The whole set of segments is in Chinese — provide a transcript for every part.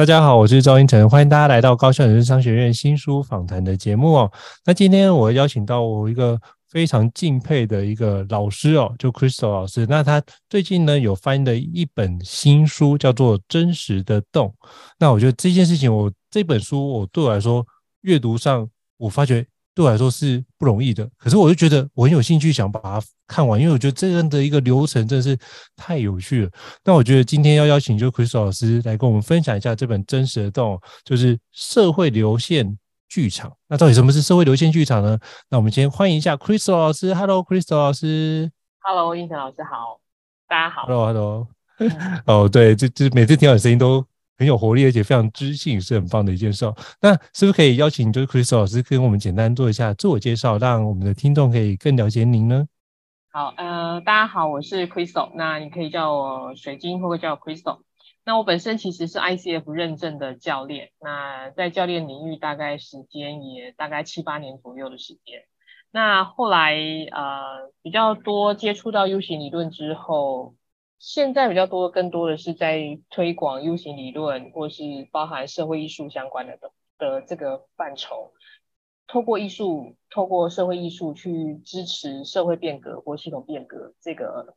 大家好，我是赵英成，欢迎大家来到高校人生商学院新书访谈的节目哦。那今天我邀请到我一个非常敬佩的一个老师哦，就 Crystal 老师。那他最近呢有翻译的一本新书，叫做《真实的洞》。那我觉得这件事情，我这本书我对我来说阅读上，我发觉。对我来说是不容易的，可是我就觉得我很有兴趣想把它看完，因为我觉得这样的一个流程真的是太有趣了。那我觉得今天要邀请就 Crystal 老师来跟我们分享一下这本真实的动，就是社会流线剧场。那到底什么是社会流线剧场呢？那我们先欢迎一下 Crystal 老师。Hello，Crystal 老师。Hello，胤丞老师好，大家好。Hello，Hello。哦，对，这这每次听到你声音都。很有活力，而且非常知性，是很棒的一件事。那是不是可以邀请就是 Crystal 老师跟我们简单做一下自我介绍，让我们的听众可以更了解您呢？好，呃，大家好，我是 Crystal，那你可以叫我水晶，或者叫 Crystal。那我本身其实是 ICF 认证的教练，那在教练领域大概时间也大概七八年左右的时间。那后来呃比较多接触到 U 型理论之后。现在比较多，更多的是在推广 U 型理论，或是包含社会艺术相关的的的这个范畴，透过艺术，透过社会艺术去支持社会变革或系统变革这个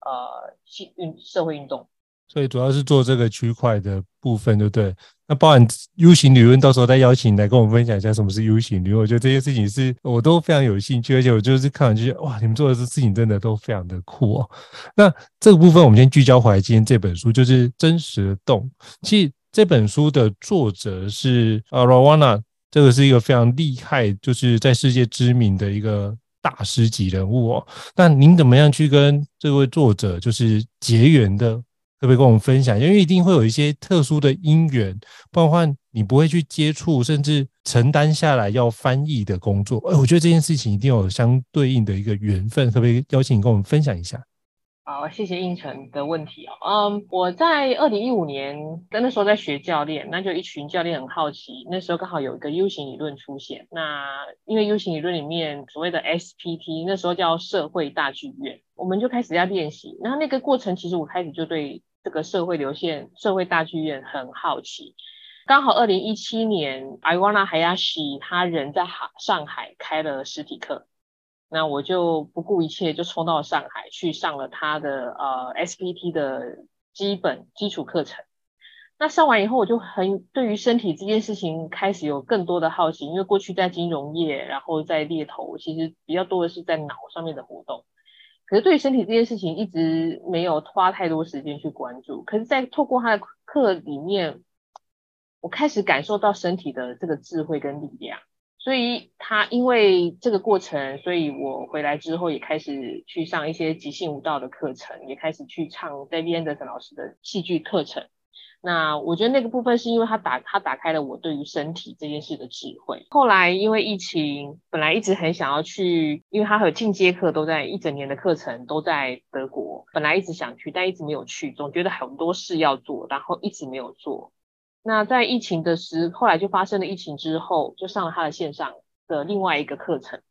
呃系运社会运动。所以主要是做这个区块的部分，对不对？那包含 U 型理论，到时候再邀请你来跟我们分享一下什么是 U 型理论。我觉得这些事情是我都非常有兴趣，而且我就是看完就觉得哇，你们做的这事情真的都非常的酷哦。那这个部分我们先聚焦回来，今天这本书就是《真实的动》。其实这本书的作者是呃 r a w a n a 这个是一个非常厉害，就是在世界知名的一个大师级人物哦。那您怎么样去跟这位作者就是结缘的？特别跟我们分享，因为一定会有一些特殊的因缘，不然的话你不会去接触，甚至承担下来要翻译的工作。哎，我觉得这件事情一定有相对应的一个缘分，特别邀请你跟我们分享一下。好，谢谢胤丞的问题哦。嗯，我在二零一五年那时候在学教练，那就一群教练很好奇，那时候刚好有一个 U 型理论出现。那因为 U 型理论里面所谓的 SPT，那时候叫社会大剧院，我们就开始要练习。然后那个过程，其实我开始就对。这个社会流线、社会大剧院很好奇，刚好二零一七年，Iwana Hayashi 他人在上海开了实体课，那我就不顾一切就冲到上海去上了他的呃 SPT 的基本基础课程。那上完以后，我就很对于身体这件事情开始有更多的好奇，因为过去在金融业，然后在猎头，其实比较多的是在脑上面的活动。可是对于身体这件事情一直没有花太多时间去关注。可是，在透过他的课里面，我开始感受到身体的这个智慧跟力量。所以他因为这个过程，所以我回来之后也开始去上一些即兴舞蹈的课程，也开始去唱 David Anderson 老师的戏剧课程。那我觉得那个部分是因为他打他打开了我对于身体这件事的智慧。后来因为疫情，本来一直很想要去，因为他和进阶课都在一整年的课程都在德国，本来一直想去，但一直没有去，总觉得很多事要做，然后一直没有做。那在疫情的时，后来就发生了疫情之后，就上了他的线上的另外一个课程。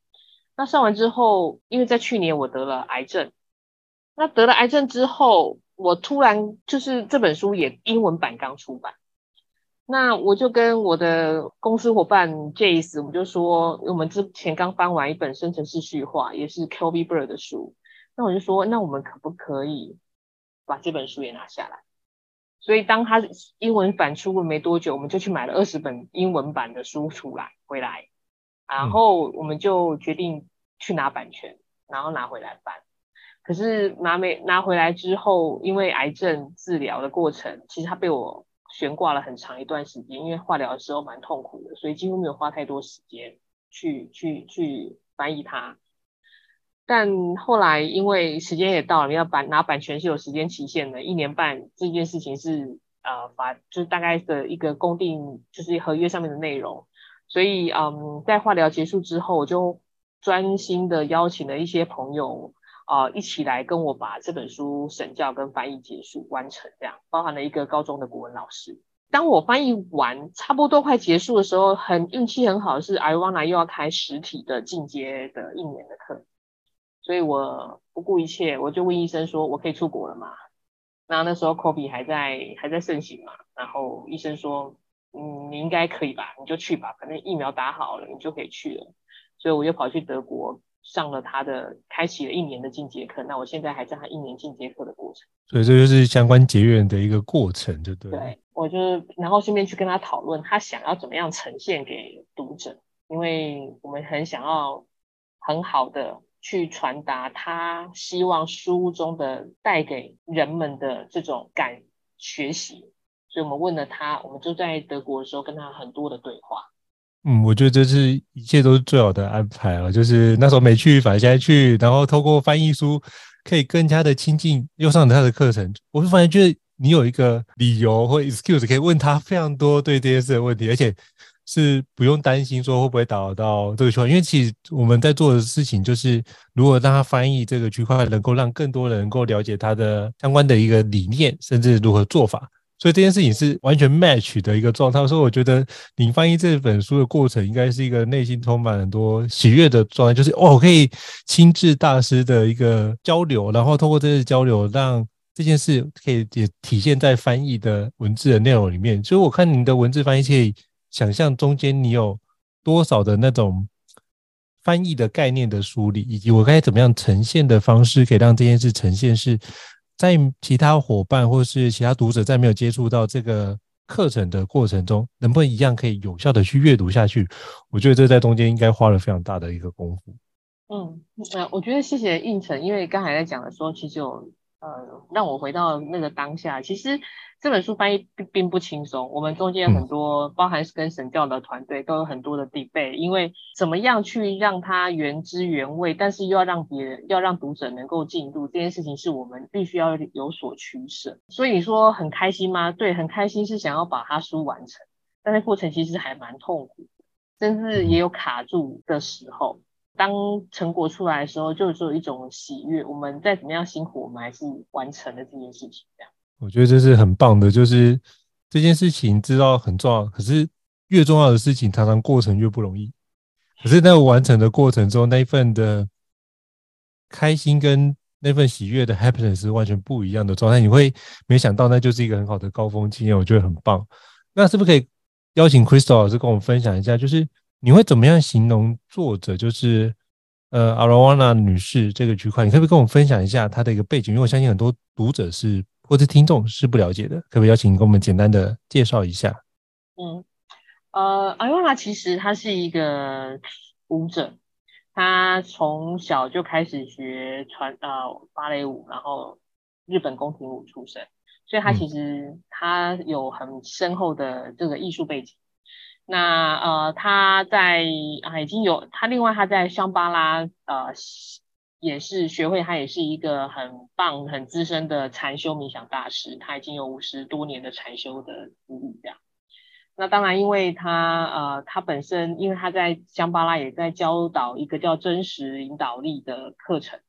那上完之后，因为在去年我得了癌症，那得了癌症之后。我突然就是这本书也英文版刚出版，那我就跟我的公司伙伴 Jace，我们就说，我们之前刚翻完一本生成式序话，也是 Kobe Bird 的书，那我就说，那我们可不可以把这本书也拿下来？所以当他英文版出了没多久，我们就去买了二十本英文版的书出来回来，然后我们就决定去拿版权，然后拿回来翻。可是拿没拿回来之后，因为癌症治疗的过程，其实他被我悬挂了很长一段时间，因为化疗的时候蛮痛苦的，所以几乎没有花太多时间去去去翻译它。但后来因为时间也到了，你要版拿版权是有时间期限的，一年半这件事情是呃法就是大概的一个公定就是合约上面的内容，所以嗯在化疗结束之后，我就专心的邀请了一些朋友。啊、呃，一起来跟我把这本书审教跟翻译结束完成，这样包含了一个高中的国文老师。当我翻译完，差不多快结束的时候，很运气很好是 I wanna 又要开实体的进阶的一年的课，所以我不顾一切，我就问医生说：“我可以出国了吗？”那那时候 COVID 还在还在盛行嘛，然后医生说：“嗯，你应该可以吧，你就去吧，反正疫苗打好了，你就可以去了。”所以我又跑去德国。上了他的，开启了一年的进阶课。那我现在还在他一年进阶课的过程，所以这就是相关结缘的一个过程，就对。对，我就然后顺便去跟他讨论，他想要怎么样呈现给读者，因为我们很想要很好的去传达他希望书中的带给人们的这种感学习，所以我们问了他，我们就在德国的时候跟他很多的对话。嗯，我觉得这是一切都是最好的安排了。就是那时候没去，反正现在去，然后透过翻译书，可以更加的亲近，又上了他的课程。我就发现，就是你有一个理由或 excuse 可以问他非常多对这件事的问题，而且是不用担心说会不会打扰到这个区块。因为其实我们在做的事情就是，如果让他翻译这个区块，能够让更多人能够了解他的相关的一个理念，甚至如何做法。所以这件事情是完全 match 的一个状态，所以我觉得你翻译这本书的过程应该是一个内心充满很多喜悦的状态，就是哦，我可以亲自大师的一个交流，然后通过这次交流，让这件事可以也体现在翻译的文字的内容里面。所以我看你的文字翻译，可以想象中间你有多少的那种翻译的概念的梳理，以及我该怎么样呈现的方式，可以让这件事呈现是。在其他伙伴或是其他读者在没有接触到这个课程的过程中，能不能一样可以有效的去阅读下去？我觉得这在中间应该花了非常大的一个功夫。嗯，呃，我觉得谢谢应成，因为刚才在讲的时候，其实有。呃，让我回到那个当下。其实这本书翻译并并不轻松，我们中间很多，包含是跟神教的团队都有很多的 debate，因为怎么样去让它原汁原味，但是又要让别人，要让读者能够进入这件事情，是我们必须要有所取舍。所以你说很开心吗？对，很开心，是想要把它书完成，但是过程其实还蛮痛苦，甚至也有卡住的时候。当成果出来的时候，就有一种喜悦。我们再怎么样辛苦，我们还是完成了这件事情。这样，我觉得这是很棒的。就是这件事情知道很重要，可是越重要的事情，常常过程越不容易。可是在完成的过程中，那一份的开心跟那份喜悦的 happiness 是完全不一样的状态。你会没想到，那就是一个很好的高峰经验。我觉得很棒。那是不是可以邀请 Crystal 老师跟我们分享一下？就是。你会怎么样形容作者？就是呃，Ioana 女士这个区块，你可不可以跟我们分享一下她的一个背景？因为我相信很多读者是或者听众是不了解的，可不可以邀请你跟我们简单的介绍一下？嗯，呃，Ioana 其实他是一个舞者，他从小就开始学传呃芭蕾舞，然后日本宫廷舞出身，所以他其实他有很深厚的这个艺术背景。那呃，他在啊已经有他，另外他在香巴拉呃也是学会，他也是一个很棒、很资深的禅修冥想大师，他已经有五十多年的禅修的资历这样。那当然，因为他呃，他本身因为他在香巴拉也在教导一个叫真实领导力的课程，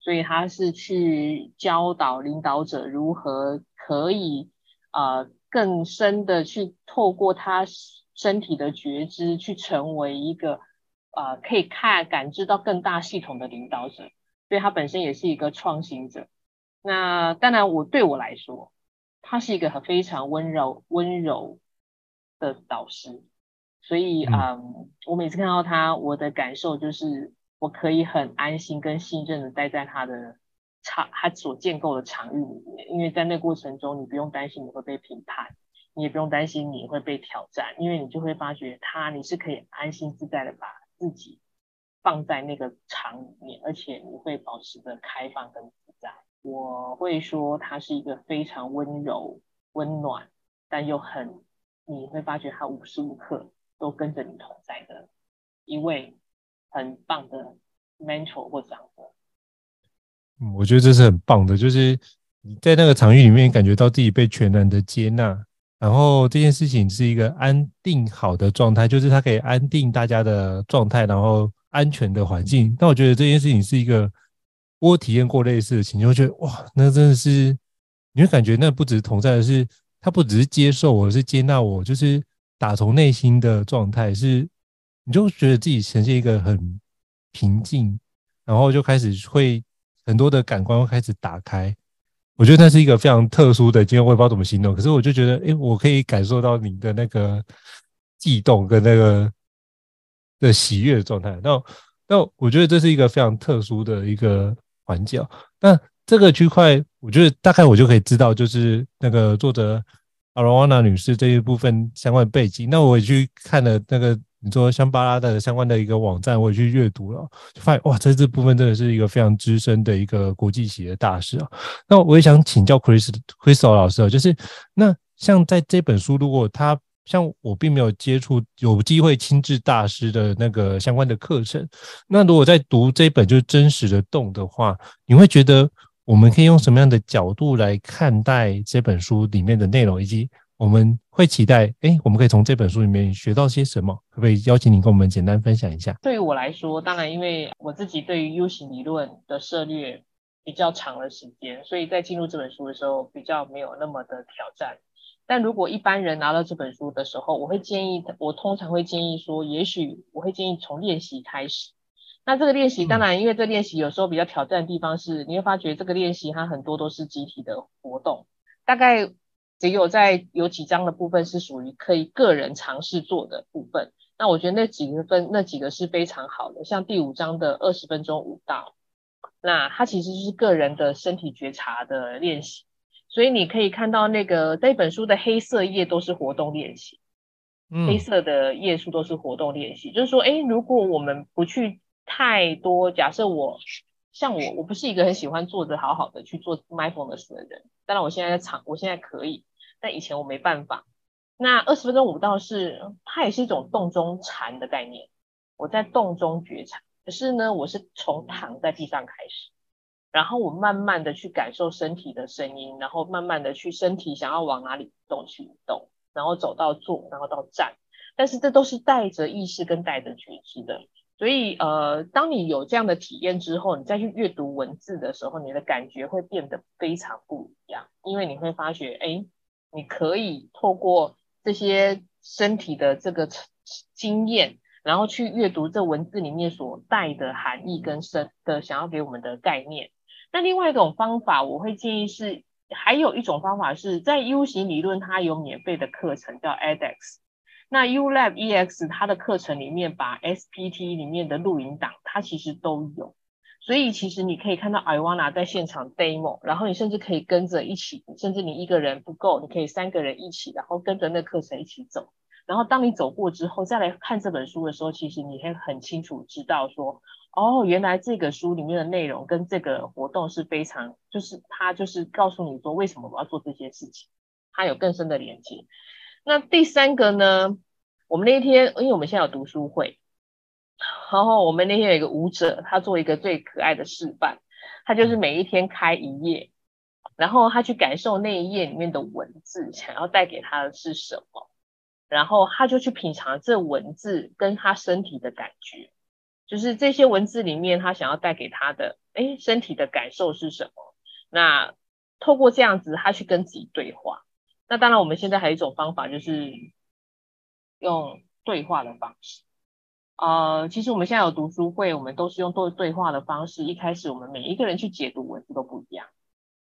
所以他是去教导领导者如何可以呃更深的去透过他身体的觉知，去成为一个呃可以看感知到更大系统的领导者。所以他本身也是一个创新者。那当然，我对我来说，他是一个很非常温柔温柔的导师，所以嗯，嗯，我每次看到他，我的感受就是我可以很安心跟信任的待在他的场，他所建构的场域里面，因为在那过程中，你不用担心你会被评判，你也不用担心你会被挑战，因为你就会发觉他，你是可以安心自在的把自己放在那个场里面，而且你会保持着开放跟自在。我会说他是一个非常温柔、温暖，但又很。你会发觉他无时无刻都跟着你同在的一位很棒的 mentor 或长者。嗯，我觉得这是很棒的，就是你在那个场域里面感觉到自己被全然的接纳，然后这件事情是一个安定好的状态，就是它可以安定大家的状态，然后安全的环境。但我觉得这件事情是一个我体验过类似的情况，觉得哇，那真的是你会感觉那不只是同在的是。他不只是接受我，是接纳我，就是打从内心的状态是，你就觉得自己呈现一个很平静，然后就开始会很多的感官会开始打开。我觉得那是一个非常特殊的经验，我也不知道怎么形容。可是我就觉得，哎，我可以感受到你的那个悸动跟那个的喜悦的状态。那那我觉得这是一个非常特殊的一个环境。那这个区块，我觉得大概我就可以知道，就是那个作者 Arowana 女士这一部分相关背景。那我也去看了那个你说香巴拉的相关的一个网站，我也去阅读了，就发现哇，在这部分真的是一个非常资深的一个国际企业大师啊。那我也想请教 Chris Crystal 老师啊，就是那像在这本书，如果他像我并没有接触有机会亲自大师的那个相关的课程，那如果在读这本就是真实的动的话，你会觉得？我们可以用什么样的角度来看待这本书里面的内容，以及我们会期待，哎，我们可以从这本书里面学到些什么？可不可以邀请你跟我们简单分享一下？对于我来说，当然，因为我自己对于 U 型理论的涉猎比较长的时间，所以在进入这本书的时候比较没有那么的挑战。但如果一般人拿到这本书的时候，我会建议，我通常会建议说，也许我会建议从练习开始。那这个练习当然，因为这练习有时候比较挑战的地方是，你会发觉这个练习它很多都是集体的活动，大概只有在有几章的部分是属于可以个人尝试做的部分。那我觉得那几个分那几个是非常好的，像第五章的二十分钟舞蹈，那它其实就是个人的身体觉察的练习。所以你可以看到那个这本书的黑色页都是活动练习，黑色的页数都是活动练习，就是说，哎，如果我们不去。太多。假设我像我，我不是一个很喜欢坐着好好的去做 mindfulness 的人。当然，我现在在场，我现在可以，但以前我没办法。那二十分钟舞蹈是，它也是一种动中禅的概念。我在动中觉察，可是呢，我是从躺在地上开始，然后我慢慢的去感受身体的声音，然后慢慢的去身体想要往哪里动去动，然后走到坐，然后到站。但是这都是带着意识跟带着觉知的。所以，呃，当你有这样的体验之后，你再去阅读文字的时候，你的感觉会变得非常不一样，因为你会发觉，哎，你可以透过这些身体的这个经验，然后去阅读这文字里面所带的含义跟深的想要给我们的概念。那另外一种方法，我会建议是，还有一种方法是在 U 型理论，它有免费的课程叫 edX。那 ULab EX 它的课程里面，把 SPT 里面的录影档，它其实都有，所以其实你可以看到 Iwana 在现场 demo，然后你甚至可以跟着一起，甚至你一个人不够，你可以三个人一起，然后跟着那课程一起走。然后当你走过之后，再来看这本书的时候，其实你会很清楚知道说，哦，原来这个书里面的内容跟这个活动是非常，就是它就是告诉你说，为什么我要做这些事情，它有更深的连接。那第三个呢？我们那一天，因为我们现在有读书会，然后我们那天有一个舞者，他做一个最可爱的示范，他就是每一天开一页，然后他去感受那一页里面的文字，想要带给他的是什么，然后他就去品尝这文字跟他身体的感觉，就是这些文字里面他想要带给他的，哎，身体的感受是什么？那透过这样子，他去跟自己对话。那当然，我们现在还有一种方法，就是用对话的方式。呃，其实我们现在有读书会，我们都是用对对话的方式。一开始我们每一个人去解读文字都不一样。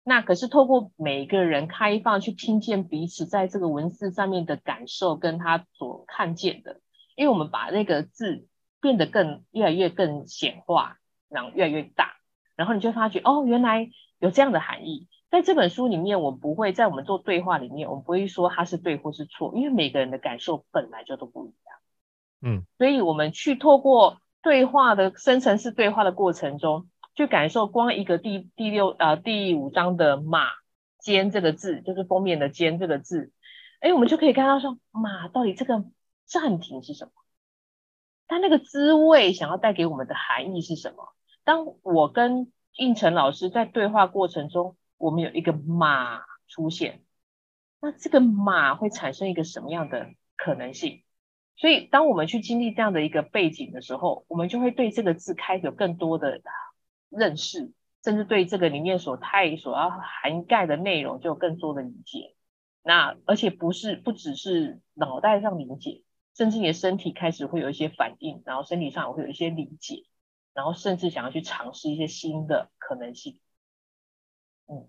那可是透过每一个人开放去听见彼此在这个文字上面的感受，跟他所看见的，因为我们把那个字变得更越来越更显化，然后越来越大，然后你就发觉哦，原来有这样的含义。在这本书里面，我不会在我们做对话里面，我们不会说它是对或是错，因为每个人的感受本来就都不一样。嗯，所以我们去透过对话的深层次对话的过程中，去感受光一个第第六呃第五章的马肩这个字，就是封面的肩这个字，哎，我们就可以看到说马到底这个暂停是什么？它那个滋味想要带给我们的含义是什么？当我跟胤丞老师在对话过程中。我们有一个马出现，那这个马会产生一个什么样的可能性？所以，当我们去经历这样的一个背景的时候，我们就会对这个字开始有更多的认识，甚至对这个里面所太所要涵盖的内容就有更多的理解。那而且不是不只是脑袋上理解，甚至你的身体开始会有一些反应，然后身体上会有一些理解，然后甚至想要去尝试一些新的可能性。嗯，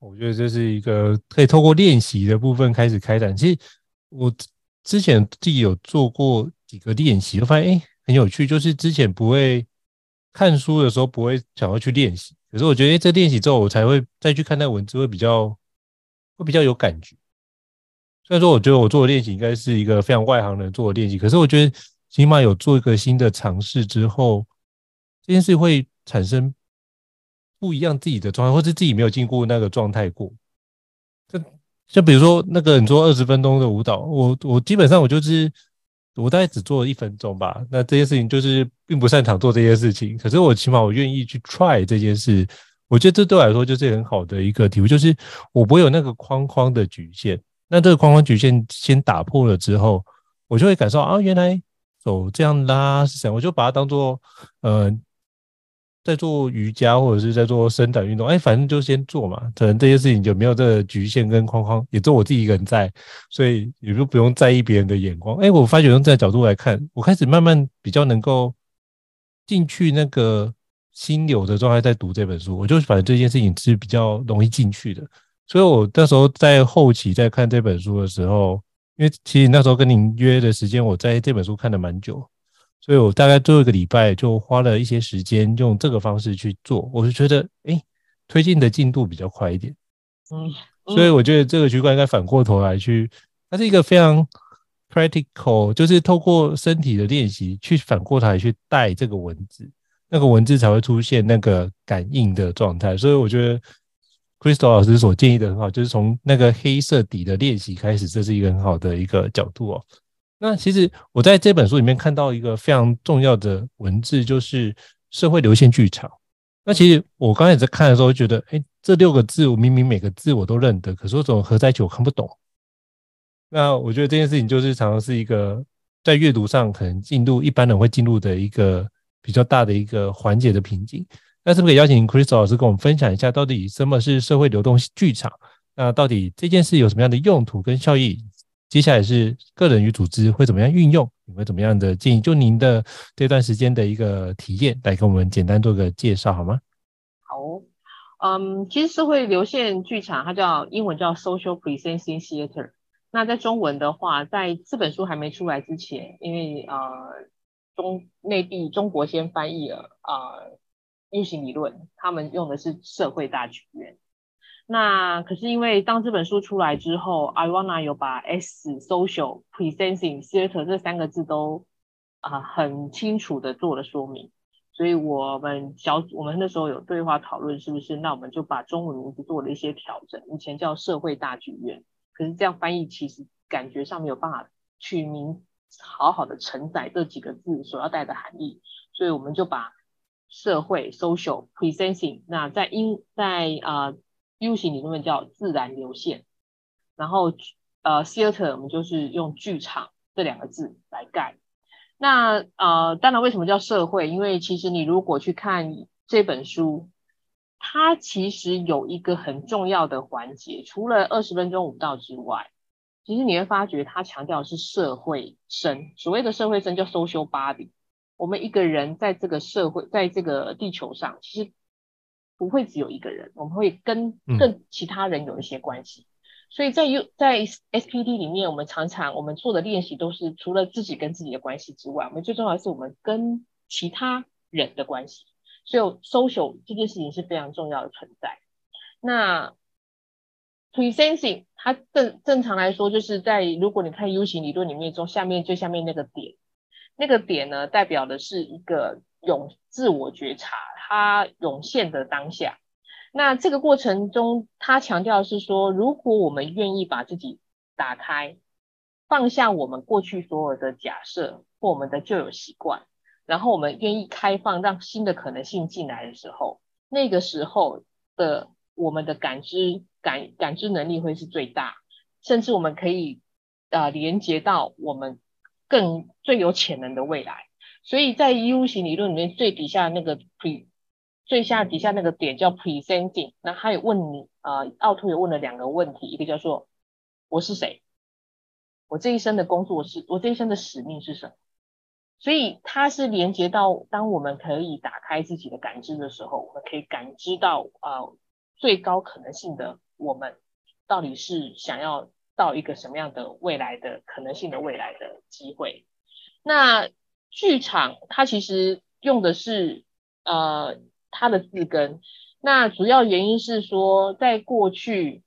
我觉得这是一个可以透过练习的部分开始开展。其实我之前自己有做过几个练习，我发现哎很有趣，就是之前不会看书的时候不会想要去练习，可是我觉得这练习之后，我才会再去看那文字，会比较会比较有感觉。虽然说我觉得我做的练习应该是一个非常外行人做的练习，可是我觉得起码有做一个新的尝试之后，这件事会产生。不一样自己的状态，或是自己没有经过那个状态过。就就比如说那个你做二十分钟的舞蹈，我我基本上我就是我大概只做了一分钟吧。那这件事情就是并不擅长做这件事情，可是我起码我愿意去 try 这件事。我觉得这对我来说就是很好的一个体会，就是我不会有那个框框的局限。那这个框框局限先打破了之后，我就会感受啊，原来手这样拉是什么，我就把它当做呃。在做瑜伽或者是在做伸展运动，哎，反正就先做嘛。可能这些事情就没有这个局限跟框框，也只有我自己一个人在，所以也就不用在意别人的眼光。哎，我发觉用这个角度来看，我开始慢慢比较能够进去那个心流的状态，在读这本书。我就反正这件事情是比较容易进去的，所以我那时候在后期在看这本书的时候，因为其实那时候跟您约的时间，我在这本书看了蛮久。所以我大概最后一个礼拜就花了一些时间用这个方式去做，我就觉得诶，推进的进度比较快一点。嗯，所以我觉得这个区块应该反过头来去，它是一个非常 practical，就是透过身体的练习去反过头来去带这个文字，那个文字才会出现那个感应的状态。所以我觉得 Crystal 老师所建议的很好，就是从那个黑色底的练习开始，这是一个很好的一个角度哦。那其实我在这本书里面看到一个非常重要的文字，就是社会流线剧场。那其实我刚才在看的时候，觉得，哎，这六个字我明明每个字我都认得，可是我怎么合在一起我看不懂。那我觉得这件事情就是常常是一个在阅读上可能进入一般人会进入的一个比较大的一个环节的瓶颈。那是不是可以邀请 Crystal 老师跟我们分享一下，到底什么是社会流动剧场？那到底这件事有什么样的用途跟效益？接下来是个人与组织会怎么样运用？你会怎么样的建议？就您的这段时间的一个体验，来给我们简单做个介绍好吗？好，嗯，其实社会流线剧场它叫英文叫 Social Presencing Theater。那在中文的话，在这本书还没出来之前，因为呃中内地中国先翻译了啊运行理论，他们用的是社会大剧院。那可是因为当这本书出来之后，Iwana 有把 S Social Presenting Theater 这三个字都啊、很清楚的做了说明，所以我们小组我们那时候有对话讨论，是不是？那我们就把中文名字做了一些调整，以前叫社会大剧院，可是这样翻译其实感觉上没有办法取名好好的承载这几个字所要带的含义，所以我们就把社会 social presencing，那在英在、呃、U 型理论叫自然流线，然后呃 theater 我们就是用剧场这两个字来盖。那呃当然为什么叫社会？因为其实你如果去看这本书，它其实有一个很重要的环节，除了二十分钟舞蹈之外。其实你会发觉，他强调的是社会生。所谓的社会生叫 social body。我们一个人在这个社会，在这个地球上，其实不会只有一个人，我们会跟跟其他人有一些关系。嗯、所以在 U 在 SPD 里面，我们常常我们做的练习都是除了自己跟自己的关系之外，我们最重要的是我们跟其他人的关系。所以 social 这件事情是非常重要的存在。那 Presencing，它正正常来说，就是在如果你看 U 型理论里面中下面最下面那个点，那个点呢，代表的是一个涌自我觉察，它涌现的当下。那这个过程中，它强调是说，如果我们愿意把自己打开，放下我们过去所有的假设或我们的旧有习惯，然后我们愿意开放，让新的可能性进来的时候，那个时候的我们的感知。感感知能力会是最大，甚至我们可以呃连接到我们更最有潜能的未来。所以在 U 型理论里面，最底下那个 pre 最下底下那个点叫 presenting。那他也问你呃，奥托也问了两个问题，一个叫做我是谁？我这一生的工作是，我这一生的使命是什么？所以它是连接到当我们可以打开自己的感知的时候，我们可以感知到呃最高可能性的。我们到底是想要到一个什么样的未来的可能性的未来的机会？那剧场它其实用的是呃它的字根，那主要原因是说，在过去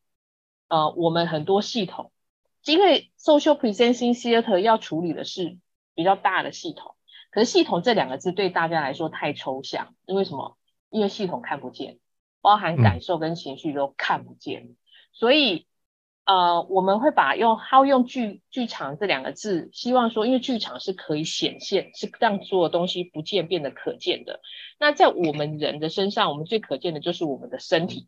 呃我们很多系统，因为 social presenting theater 要处理的是比较大的系统，可是系统这两个字对大家来说太抽象，因为什么？因为系统看不见。包含感受跟情绪都看不见，嗯、所以呃，我们会把用 how 用剧剧场这两个字，希望说，因为剧场是可以显现，是让所有东西不见变得可见的。那在我们人的身上，我们最可见的就是我们的身体，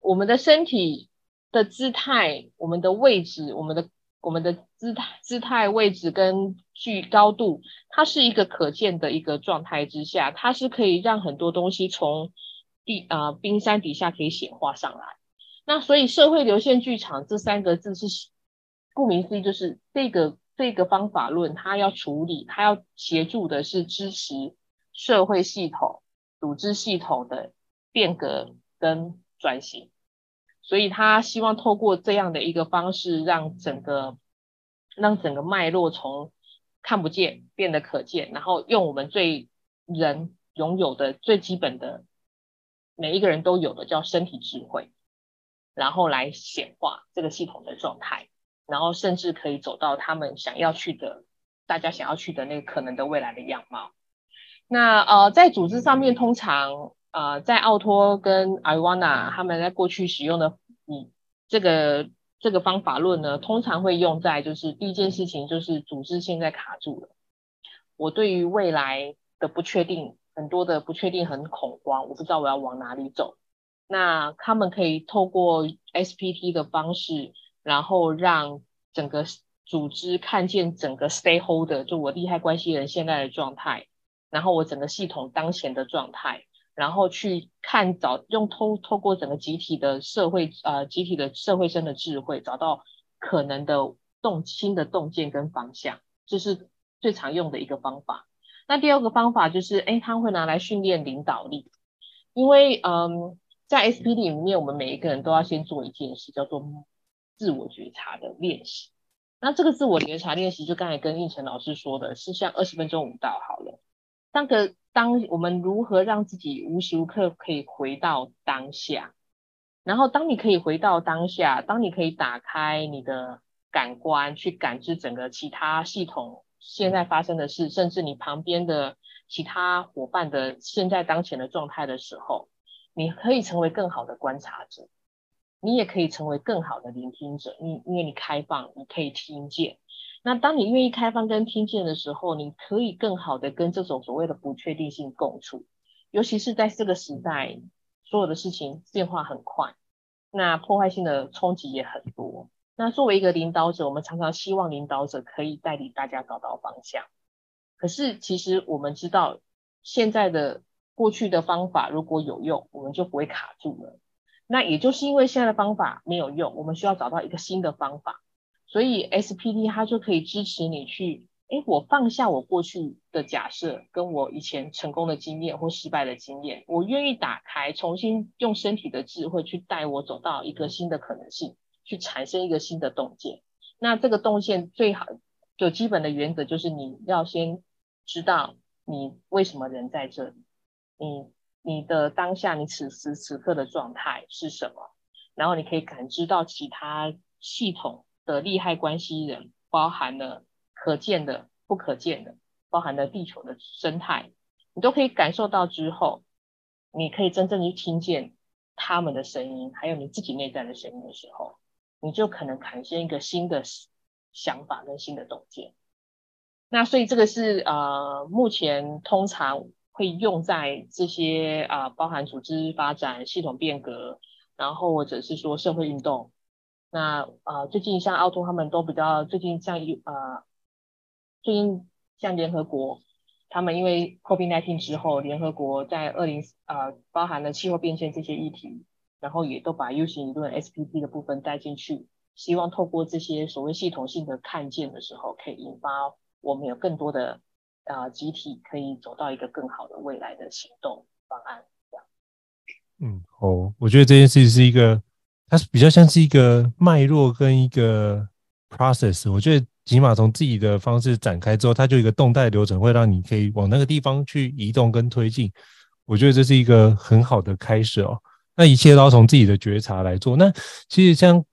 我们的身体的姿态、我们的位置、我们的我们的姿态、姿态位置跟距高度，它是一个可见的一个状态之下，它是可以让很多东西从地啊、呃，冰山底下可以显化上来。那所以社会流线剧场这三个字是顾名思义，就是这个这个方法论，它要处理，它要协助的是支持社会系统、组织系统的变革跟转型。所以他希望透过这样的一个方式，让整个让整个脉络从看不见变得可见，然后用我们最人拥有的最基本的。每一个人都有的叫身体智慧，然后来显化这个系统的状态，然后甚至可以走到他们想要去的，大家想要去的那个可能的未来的样貌。那呃，在组织上面，通常呃，在奥托跟艾瓦纳他们在过去使用的，嗯，这个这个方法论呢，通常会用在就是第一件事情就是组织现在卡住了，我对于未来的不确定。很多的不确定，很恐慌，我不知道我要往哪里走。那他们可以透过 SPT 的方式，然后让整个组织看见整个 stakeholder，就我利害关系人现在的状态，然后我整个系统当前的状态，然后去看找用透透过整个集体的社会呃集体的社会生的智慧，找到可能的动新的洞见跟方向，这是最常用的一个方法。那第二个方法就是，哎，他会拿来训练领导力，因为，嗯，在 SPD 里面，我们每一个人都要先做一件事，叫做自我觉察的练习。那这个自我觉察练习，就刚才跟应晨老师说的，是像二十分钟舞蹈好了。当个当我们如何让自己无时无刻可以回到当下，然后当你可以回到当下，当你可以打开你的感官去感知整个其他系统。现在发生的事，甚至你旁边的其他伙伴的现在当前的状态的时候，你可以成为更好的观察者，你也可以成为更好的聆听者。你因为你开放，你可以听见，那当你愿意开放跟听见的时候，你可以更好的跟这种所谓的不确定性共处。尤其是在这个时代，所有的事情变化很快，那破坏性的冲击也很多。那作为一个领导者，我们常常希望领导者可以带领大家找到方向。可是其实我们知道，现在的过去的方法如果有用，我们就不会卡住了。那也就是因为现在的方法没有用，我们需要找到一个新的方法。所以 SPD 它就可以支持你去，诶，我放下我过去的假设，跟我以前成功的经验或失败的经验，我愿意打开，重新用身体的智慧去带我走到一个新的可能性，去产生一个新的洞见。那这个洞见最好就基本的原则就是你要先知道你为什么人在这里，你。你的当下，你此时此刻的状态是什么？然后你可以感知到其他系统的利害关系人，包含了可见的、不可见的，包含了地球的生态，你都可以感受到之后，你可以真正去听见他们的声音，还有你自己内在的声音的时候，你就可能产生一个新的想法跟新的洞见。那所以这个是呃，目前通常。会用在这些啊、包含组织发展、系统变革，然后或者是说社会运动。那呃，最近像奥托他们都比较最近像呃，最近像联合国，他们因为 COVID-19 之后，联合国在二零呃，包含了气候变迁这些议题，然后也都把 U 型理论 SPP 的部分带进去，希望透过这些所谓系统性的看见的时候，可以引发我们有更多的。啊，集体可以走到一个更好的未来的行动方案，这样。嗯，哦，我觉得这件事是一个，它是比较像是一个脉络跟一个 process。我觉得起码从自己的方式展开之后，它就一个动态流程，会让你可以往那个地方去移动跟推进。我觉得这是一个很好的开始哦。那一切都要从自己的觉察来做。那其实像。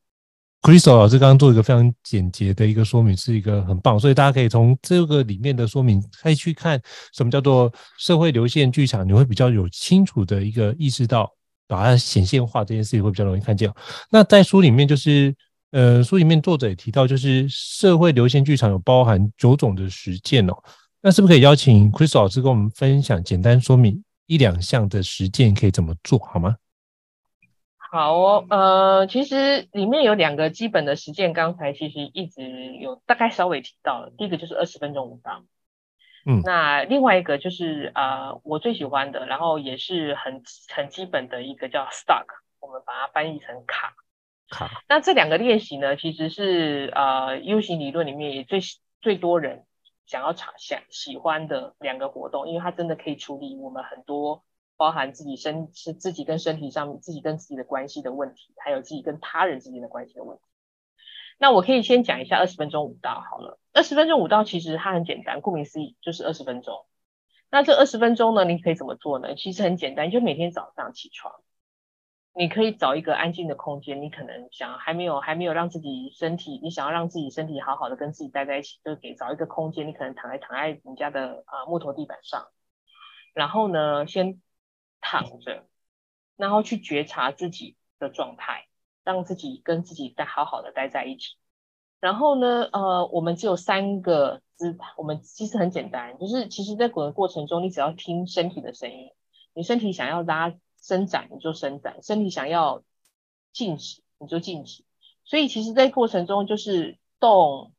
Crystal 老师刚刚做一个非常简洁的一个说明，是一个很棒，所以大家可以从这个里面的说明，可以去看什么叫做社会流线剧场，你会比较有清楚的一个意识到，把它显现化这件事情会比较容易看见。那在书里面，就是呃，书里面作者也提到，就是社会流线剧场有包含九种的实践哦。那是不是可以邀请 Crystal 老师跟我们分享，简单说明一两项的实践可以怎么做好吗？好哦，呃，其实里面有两个基本的实践，刚才其实一直有大概稍微提到了。第一个就是二十分钟舞蹈，嗯，那另外一个就是呃，我最喜欢的，然后也是很很基本的一个叫 Stuck，我们把它翻译成卡卡。那这两个练习呢，其实是呃 U 型理论里面也最最多人想要尝想喜欢的两个活动，因为它真的可以处理我们很多。包含自己身是自己跟身体上，自己跟自己的关系的问题，还有自己跟他人之间的关系的问题。那我可以先讲一下二十分钟舞蹈好了。二十分钟舞蹈其实它很简单，顾名思义就是二十分钟。那这二十分钟呢，你可以怎么做呢？其实很简单，就每天早上起床，你可以找一个安静的空间，你可能想还没有还没有让自己身体，你想要让自己身体好好的跟自己待在一起，就给找一个空间，你可能躺在躺在你家的啊、木头地板上，然后呢先。躺着，然后去觉察自己的状态，让自己跟自己再好好的待在一起。然后呢，呃，我们只有三个姿，我们其实很简单，就是其实在滚的过程中，你只要听身体的声音，你身体想要拉伸展，你就伸展；身体想要静止，你就静止。所以其实，在过程中就是动、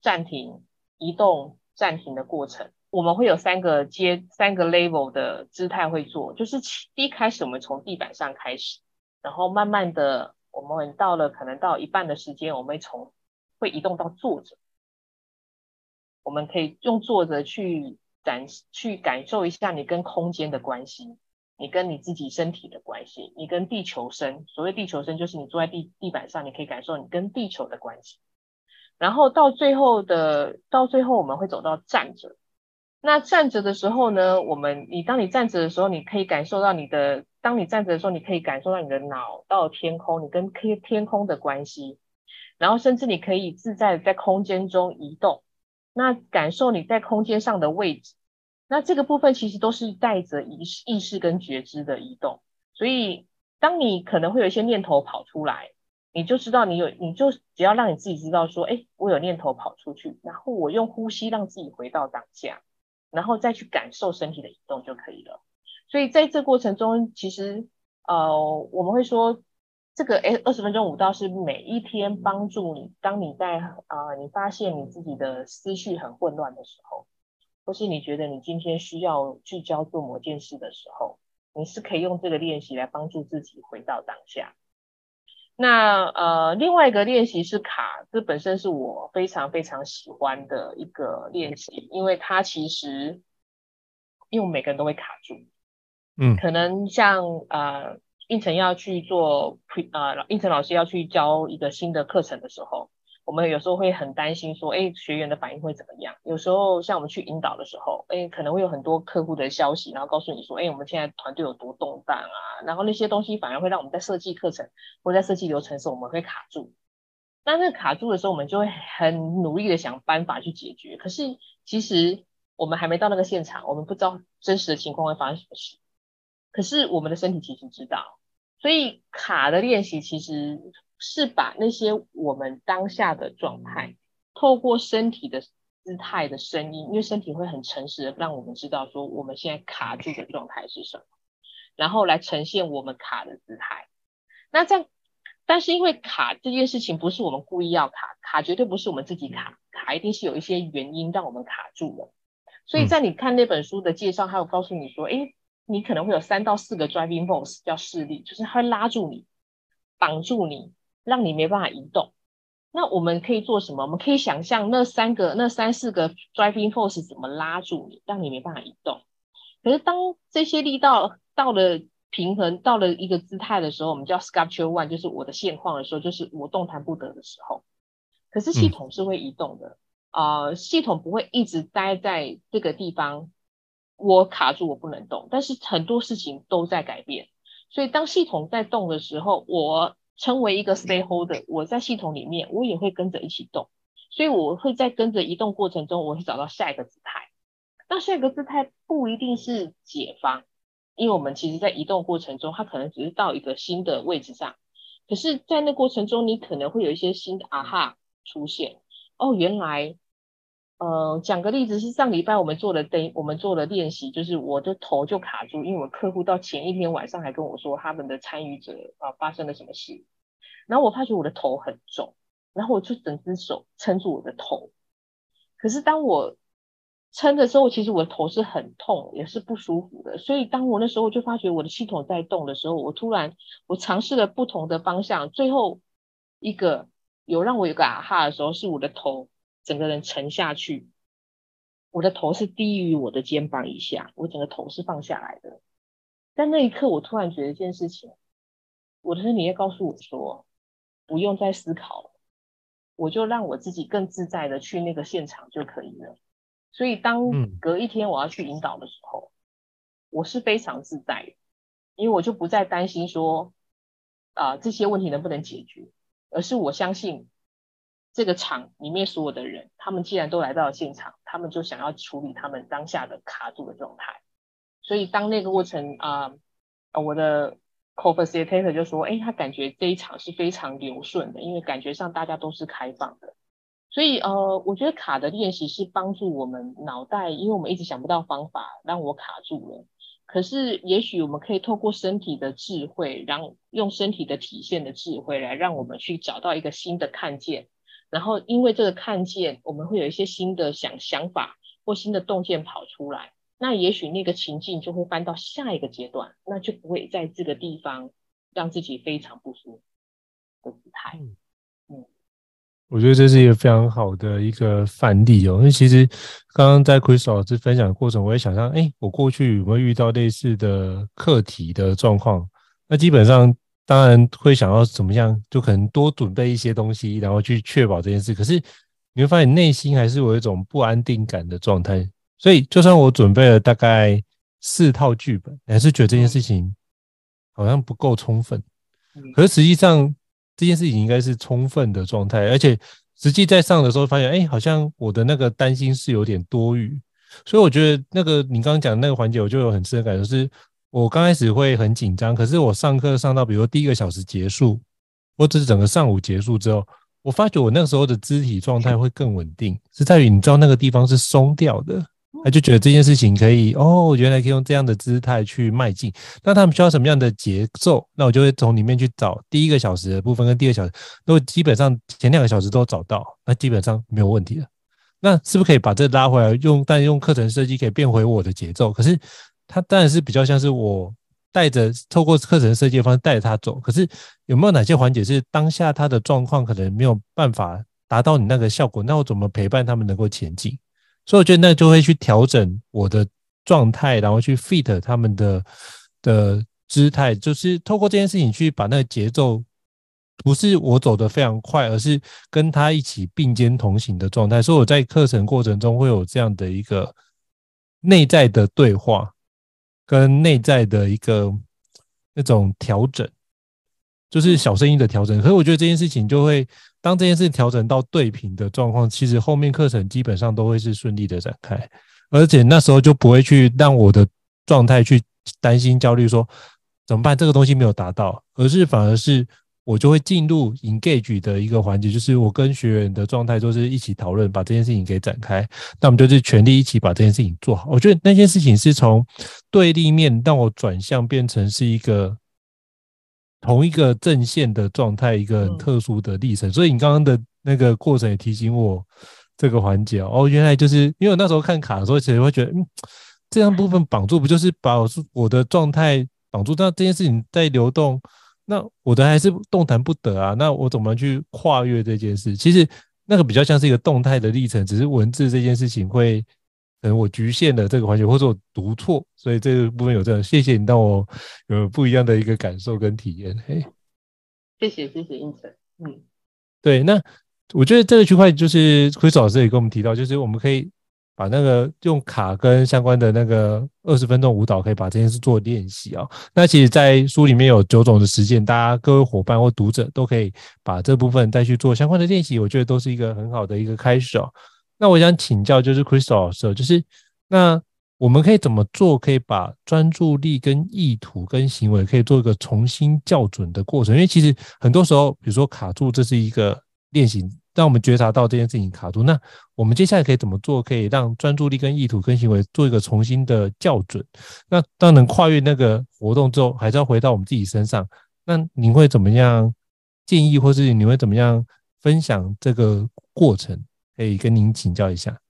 暂停、移动、暂停的过程。我们会有三个阶、三个 level 的姿态会做，就是第一开始我们从地板上开始，然后慢慢的我们到了可能到一半的时间，我们会从会移动到坐着，我们可以用坐着去展去感受一下你跟空间的关系，你跟你自己身体的关系，你跟地球身，所谓地球身就是你坐在地地板上，你可以感受你跟地球的关系，然后到最后的到最后我们会走到站着。那站着的时候呢，我们你当你站着的时候，你可以感受到你的，当你站着的时候，你可以感受到你的脑到天空，你跟天天空的关系，然后甚至你可以自在在空间中移动，那感受你在空间上的位置，那这个部分其实都是带着意识意识跟觉知的移动，所以当你可能会有一些念头跑出来，你就知道你有，你就只要让你自己知道说，哎，我有念头跑出去，然后我用呼吸让自己回到当下，然后再去感受身体的移动就可以了。所以在这过程中，其实呃，我们会说这个哎二十分钟舞蹈是每一天帮助你，当你在啊、呃，你发现你自己的思绪很混乱的时候，或是你觉得你今天需要聚焦做某件事的时候，你是可以用这个练习来帮助自己回到当下。那呃，另外一个练习是卡，这本身是我非常非常喜欢的一个练习，因为它其实，因为我们每个人都会卡住，嗯，可能像呃，应成要去做呃，应晨老师要去教一个新的课程的时候。我们有时候会很担心，说，哎，学员的反应会怎么样？有时候像我们去引导的时候，哎，可能会有很多客户的消息，然后告诉你说，哎，我们现在团队有多动荡啊，然后那些东西反而会让我们在设计课程或在设计流程时，我们会卡住。那那卡住的时候，我们就会很努力的想办法去解决。可是其实我们还没到那个现场，我们不知道真实的情况会发生什么事。可是我们的身体其实知道，所以卡的练习其实。是把那些我们当下的状态，透过身体的姿态的声音，因为身体会很诚实的让我们知道说我们现在卡住的状态是什么，然后来呈现我们卡的姿态。那这样，但是因为卡这件事情不是我们故意要卡，卡绝对不是我们自己卡，卡一定是有一些原因让我们卡住了。所以在你看那本书的介绍，还有告诉你说，诶，你可能会有三到四个 driving force 叫视力，就是它会拉住你，绑住你。让你没办法移动，那我们可以做什么？我们可以想象那三个、那三四个 driving force 怎么拉住你，让你没办法移动。可是当这些力道到了平衡，到了一个姿态的时候，我们叫 sculpture one，就是我的现况的时候，就是我动弹不得的时候。可是系统是会移动的啊、嗯呃，系统不会一直待在这个地方，我卡住，我不能动。但是很多事情都在改变，所以当系统在动的时候，我。成为一个 stakeholder，我在系统里面，我也会跟着一起动，所以我会在跟着移动过程中，我会找到下一个姿态。那下一个姿态不一定是解方，因为我们其实在移动过程中，它可能只是到一个新的位置上，可是，在那过程中，你可能会有一些新的啊哈出现。哦，原来，呃，讲个例子是上礼拜我们做的练我们做的练习，就是我的头就卡住，因为我客户到前一天晚上还跟我说他们的参与者啊发生了什么事。然后我发觉我的头很重，然后我就整只手撑住我的头。可是当我撑的时候，其实我的头是很痛，也是不舒服的。所以当我那时候就发觉我的系统在动的时候，我突然我尝试了不同的方向，最后一个有让我有个啊哈的时候，是我的头整个人沉下去，我的头是低于我的肩膀以下，我整个头是放下来的。在那一刻，我突然觉得一件事情，我的身体也告诉我说。不用再思考了，我就让我自己更自在的去那个现场就可以了。所以当隔一天我要去引导的时候，我是非常自在的，因为我就不再担心说啊、呃、这些问题能不能解决，而是我相信这个场里面所有的人，他们既然都来到了现场，他们就想要处理他们当下的卡住的状态。所以当那个过程啊、我的。Co-facilitator 就说：“哎，他感觉这一场是非常流顺的，因为感觉上大家都是开放的。所以，呃，我觉得卡的练习是帮助我们脑袋，因为我们一直想不到方法，让我卡住了。可是，也许我们可以透过身体的智慧，让用身体的体现的智慧来让我们去找到一个新的看见。然后，因为这个看见，我们会有一些新的想想法或新的洞见跑出来。”那也许那个情境就会搬到下一个阶段，那就不会在这个地方让自己非常不舒服的姿态。嗯，我觉得这是一个非常好的一个范例哦。因为其实刚刚在 Crystal 老师分享的过程，我也想象，哎，我过去有没有遇到类似的课题的状况？那基本上当然会想要怎么样，就可能多准备一些东西，然后去确保这件事。可是你会发现内心还是有一种不安定感的状态。所以，就算我准备了大概四套剧本，还是觉得这件事情好像不够充分。可是实际上，这件事情应该是充分的状态，而且实际在上的时候发现，哎，好像我的那个担心是有点多余。所以我觉得那个你刚刚讲的那个环节，我就有很深的感受，是我刚开始会很紧张，可是我上课上到比如说第一个小时结束，或者是整个上午结束之后，我发觉我那个时候的肢体状态会更稳定，是在于你知道那个地方是松掉的。他就觉得这件事情可以哦，原来可以用这样的姿态去迈进。那他们需要什么样的节奏？那我就会从里面去找第一个小时的部分跟第二小时，都基本上前两个小时都找到，那基本上没有问题了。那是不是可以把这拉回来用？但用课程设计可以变回我的节奏。可是它当然是比较像是我带着透过课程设计的方式带着他走。可是有没有哪些环节是当下他的状况可能没有办法达到你那个效果？那我怎么陪伴他们能够前进？所以我觉得那就会去调整我的状态，然后去 fit 他们的的姿态，就是透过这件事情去把那个节奏，不是我走得非常快，而是跟他一起并肩同行的状态。所以我在课程过程中会有这样的一个内在的对话，跟内在的一个那种调整，就是小声音的调整。可是我觉得这件事情就会。当这件事调整到对频的状况，其实后面课程基本上都会是顺利的展开，而且那时候就不会去让我的状态去担心、焦虑，说怎么办？这个东西没有达到，而是反而是我就会进入 engage 的一个环节，就是我跟学员的状态都是一起讨论，把这件事情给展开。那我们就是全力一起把这件事情做好。我觉得那件事情是从对立面让我转向变成是一个。同一个阵线的状态，一个很特殊的历程，嗯、所以你刚刚的那个过程也提醒我这个环节哦，原来就是因为我那时候看卡的时候，其实会觉得，嗯，这样部分绑住不就是把我我的状态绑住？那这件事情在流动，那我的还是动弹不得啊？那我怎么去跨越这件事？其实那个比较像是一个动态的历程，只是文字这件事情会。可能我局限了这个环节，或者我读错，所以这个部分有这样。谢谢你让我有不一样的一个感受跟体验。嘿，谢谢谢谢应成。嗯，对，那我觉得这个区块就是 Crystal 老师也跟我们提到，就是我们可以把那个用卡跟相关的那个二十分钟舞蹈，可以把这件事做练习啊。那其实，在书里面有九种的实践，大家各位伙伴或读者都可以把这部分再去做相关的练习，我觉得都是一个很好的一个开始哦。那我想请教，就是 Crystal 老师，就是那我们可以怎么做，可以把专注力、跟意图、跟行为，可以做一个重新校准的过程？因为其实很多时候，比如说卡住，这是一个练习，让我们觉察到这件事情卡住。那我们接下来可以怎么做，可以让专注力、跟意图、跟行为做一个重新的校准？那当能跨越那个活动之后，还是要回到我们自己身上。那你会怎么样建议，或是你会怎么样分享这个过程？可以跟您请教一下。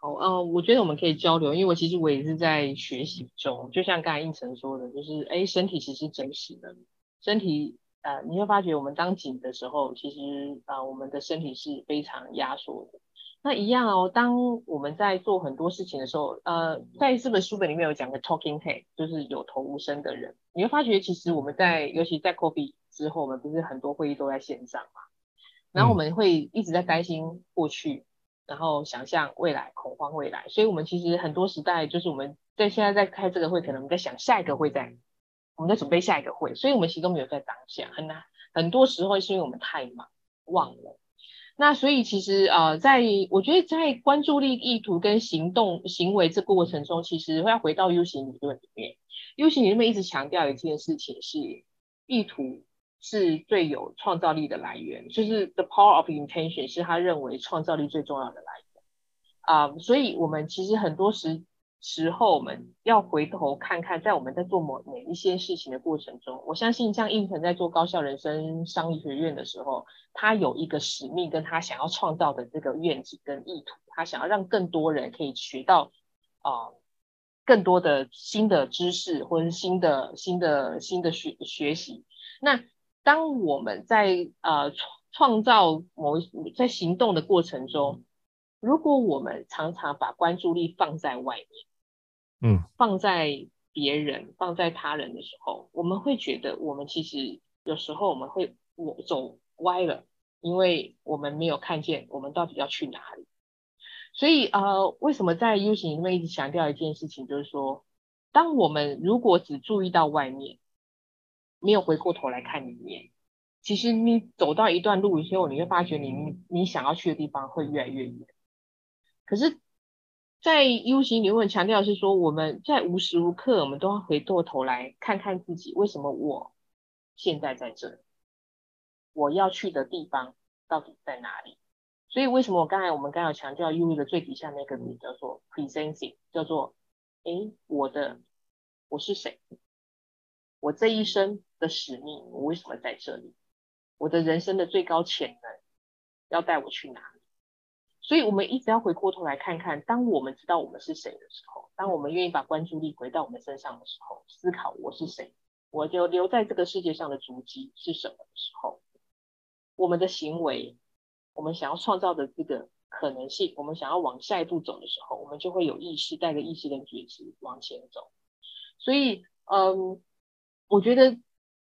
好，嗯、呃，我觉得我们可以交流，因为我其实我也是在学习中。就像刚才胤丞说的，就是哎，身体其实真实的，身体呃，你会发觉我们当紧的时候，其实啊、呃，我们的身体是非常压缩的。那一样哦，当我们在做很多事情的时候，呃，在这本书本里面有讲个 talking head，就是有头无身的人，你会发觉其实我们在，尤其在 COVID 之后，我们不是很多会议都在线上嘛？然后我们会一直在担心过去，然后想象未来，恐慌未来。所以，我们其实很多时代就是我们在现在在开这个会，可能我们在想下一个会在，我们在准备下一个会，所以我们其实都没有在当下，很难。很多时候是因为我们太忙忘了。那所以其实呃，在我觉得在关注力、意图跟行动行为这过程中，其实会要回到 U 型理论里面。U 型理论一直强调一件事情是意图。是最有创造力的来源，就是 the power of intention 是他认为创造力最重要的来源啊所以我们其实很多时时候我们要回头看看，在我们在做某每一些事情的过程中，我相信像胤丞在做高校人生商学院的时候，他有一个使命跟他想要创造的这个愿景跟意图，他想要让更多人可以学到啊更多的新的知识或者是新的新的新的学学习，那。当我们在呃创创造某一在行动的过程中，如果我们常常把关注力放在外面，嗯，放在别人、放在他人的时候，我们会觉得我们其实有时候我们会我走歪了，因为我们没有看见我们到底要去哪里。所以呃，为什么在 U 型里面一直强调一件事情，就是说，当我们如果只注意到外面，没有回过头来看里面，其实你走到一段路以后，你会发觉你你想要去的地方会越来越远。可是，在 U 型理论强调是说，我们在无时无刻我们都要回过头来看看自己，为什么我现在在这里？我要去的地方到底在哪里。所以为什么我刚才我们刚才强调 U 的最底下那个字叫做 presenting，叫做诶，我的我是谁？我这一生的使命，我为什么在这里？我的人生的最高潜能要带我去哪？所以我们一直要回过头来看看，当我们知道我们是谁的时候，当我们愿意把关注力回到我们身上的时候，思考我是谁，我就留在这个世界上的足迹是什么的时候，我们的行为。我们想要创造的这个可能性，我们想要往下一步走的时候，我们就会有意识，带着意识跟觉知往前走。所以，嗯，我觉得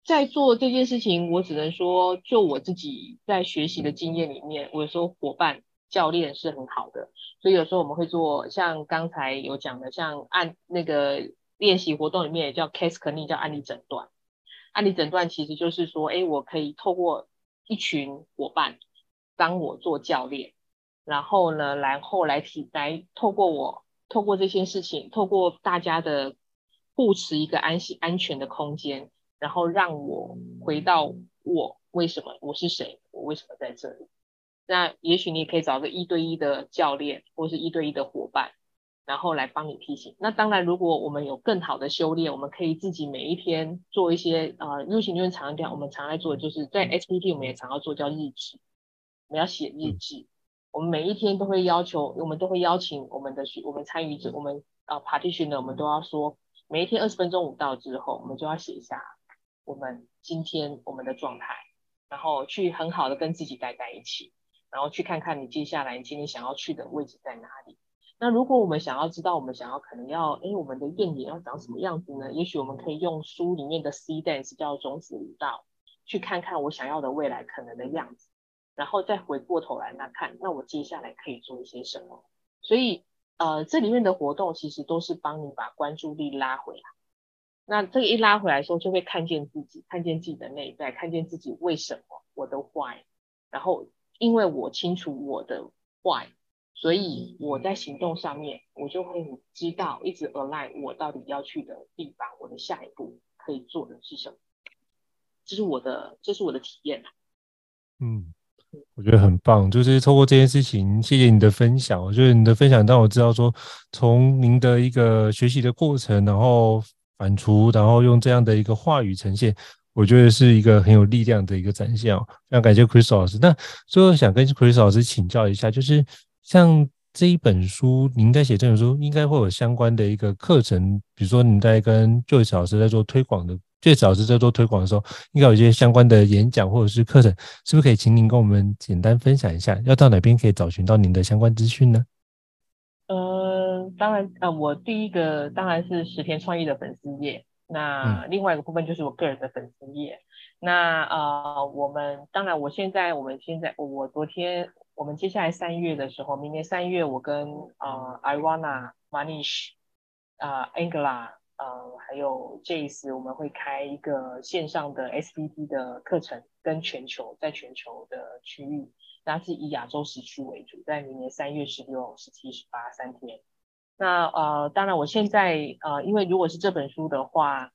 在做这件事情，我只能说，就我自己在学习的经验里面，我有时候伙伴、教练是很好的。所以有时候我们会做像刚才有讲的，像按那个练习活动里面也叫 case clinic，叫案例诊断。案例诊断其实就是说，哎，我可以透过一群伙伴。当我做教练，然后呢，然后来提来透过我，透过这些事情，透过大家的互持一个安心安全的空间，然后让我回到我为什么我是谁，我为什么在这里？那也许你也可以找个一对一的教练，或是一对一的伙伴，然后来帮你提醒。那当然，如果我们有更好的修炼，我们可以自己每一天做一些呃，U 型理论常讲，我们常来做的就是在 SPT 我们也常要做叫日志。我们要写日志，我们每一天都会要求，我们都会邀请我们的学，我们参与者，我们啊 practitioner 我们都要说，每一天二十分钟舞蹈之后，我们就要写下我们今天我们的状态，然后去很好的跟自己待在一起，然后去看看你接下来你今天想要去的位置在哪里。那如果我们想要知道，我们想要可能要，哎，我们的愿景要长什么样子呢？也许我们可以用书里面的 seed dance 叫种子舞蹈，去看看我想要的未来可能的样子。然后再回过头来那看，那我接下来可以做一些什么？所以，呃，这里面的活动其实都是帮你把关注力拉回来。那这个一拉回来的时候，就会看见自己，看见自己的内在，看见自己为什么我的 why。然后，因为我清楚我的 why，所以我在行动上面，我就会知道一直 align 我到底要去的地方，我的下一步可以做的是什么。这是我的，这是我的体验。嗯。我觉得很棒，就是透过这件事情，谢谢你的分享。我觉得你的分享让我知道说，从您的一个学习的过程，然后反刍，然后用这样的一个话语呈现，我觉得是一个很有力量的一个展现。非常感谢 Chris 老师。那最后想跟 Chris 老师请教一下，就是像这一本书，您在写这本书，应该会有相关的一个课程，比如说您在跟 Joyce 老师在做推广的。最早是在做推广的时候，应该有一些相关的演讲或者是课程，是不是可以请您跟我们简单分享一下？要到哪边可以找寻到您的相关资讯呢？呃，当然，呃，我第一个当然是十田创意的粉丝页，那另外一个部分就是我个人的粉丝页。嗯、那呃，我们当然，我现在，我们现在，我昨天，我们接下来三月的时候，明年三月，我跟呃，Ivana Manish，呃，Angela。呃，还有 Jace，我们会开一个线上的 SPT 的课程，跟全球在全球的区域，那是以亚洲时区为主，在明年三月十六、十七、十八三天。那呃，当然我现在呃，因为如果是这本书的话，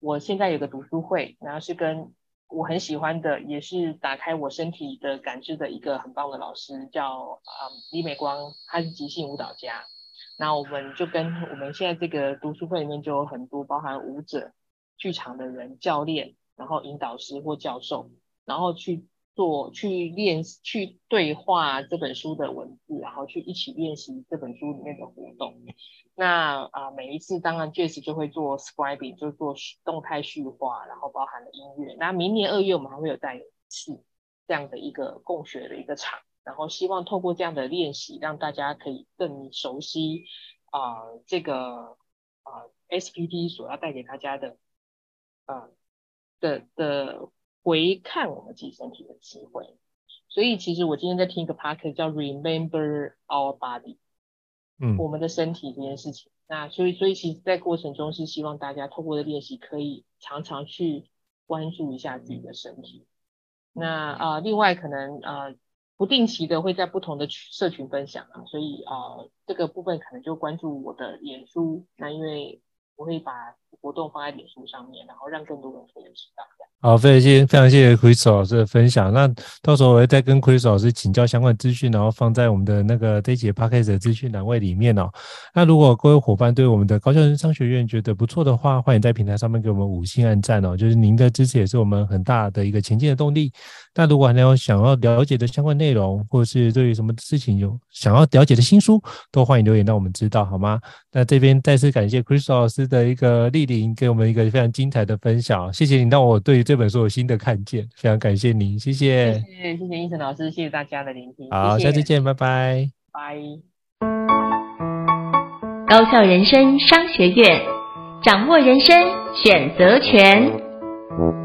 我现在有个读书会，然后是跟我很喜欢的，也是打开我身体的感知的一个很棒的老师，叫啊、李美光，他是即兴舞蹈家。那我们就跟我们现在这个读书会里面就有很多包含舞者、剧场的人、教练，然后引导师或教授，然后去做、去练、去对话这本书的文字，然后去一起练习这本书里面的活动。那啊、每一次当然 Jess 就会做 scribing，就做动态叙化，然后包含了音乐。那明年二月我们还会有再一次这样的一个共学的一个场。然后希望透过这样的练习，让大家可以更熟悉啊、这个啊、SPT 所要带给大家的啊、的的回看我们自己身体的机会。所以其实我今天在听一个 podcast 叫 Remember Our Body，嗯，我们的身体这件事情。那所以所以其实，在过程中是希望大家透过的练习，可以常常去关注一下自己的身体。那啊、呃，另外可能啊。呃不定期的会在不同的社群分享啊，所以啊、呃，这个部分可能就关注我的脸书，那因为我会把活动放在脸书上面，然后让更多人可以知道。好，非常谢非常谢谢 Chris 老师的分享。那到时候我会再跟 Chris 老师请教相关资讯，然后放在我们的那个这一节 Podcast 的资讯栏位里面哦。那如果各位伙伴对我们的高校人商学院觉得不错的话，欢迎在平台上面给我们五星按赞哦。就是您的支持也是我们很大的一个前进的动力。那如果还有想要了解的相关内容，或者是对于什么事情有想要了解的新书，都欢迎留言让我们知道，好吗？那这边再次感谢 Chris 老师的一个莅临，给我们一个非常精彩的分享。谢谢你让我对于这本书有新的看见，非常感谢您，谢谢，谢谢，谢谢医生老师，谢谢大家的聆听，好，谢谢，下次见，拜拜，拜。高效人生商学院，掌握人生选择权。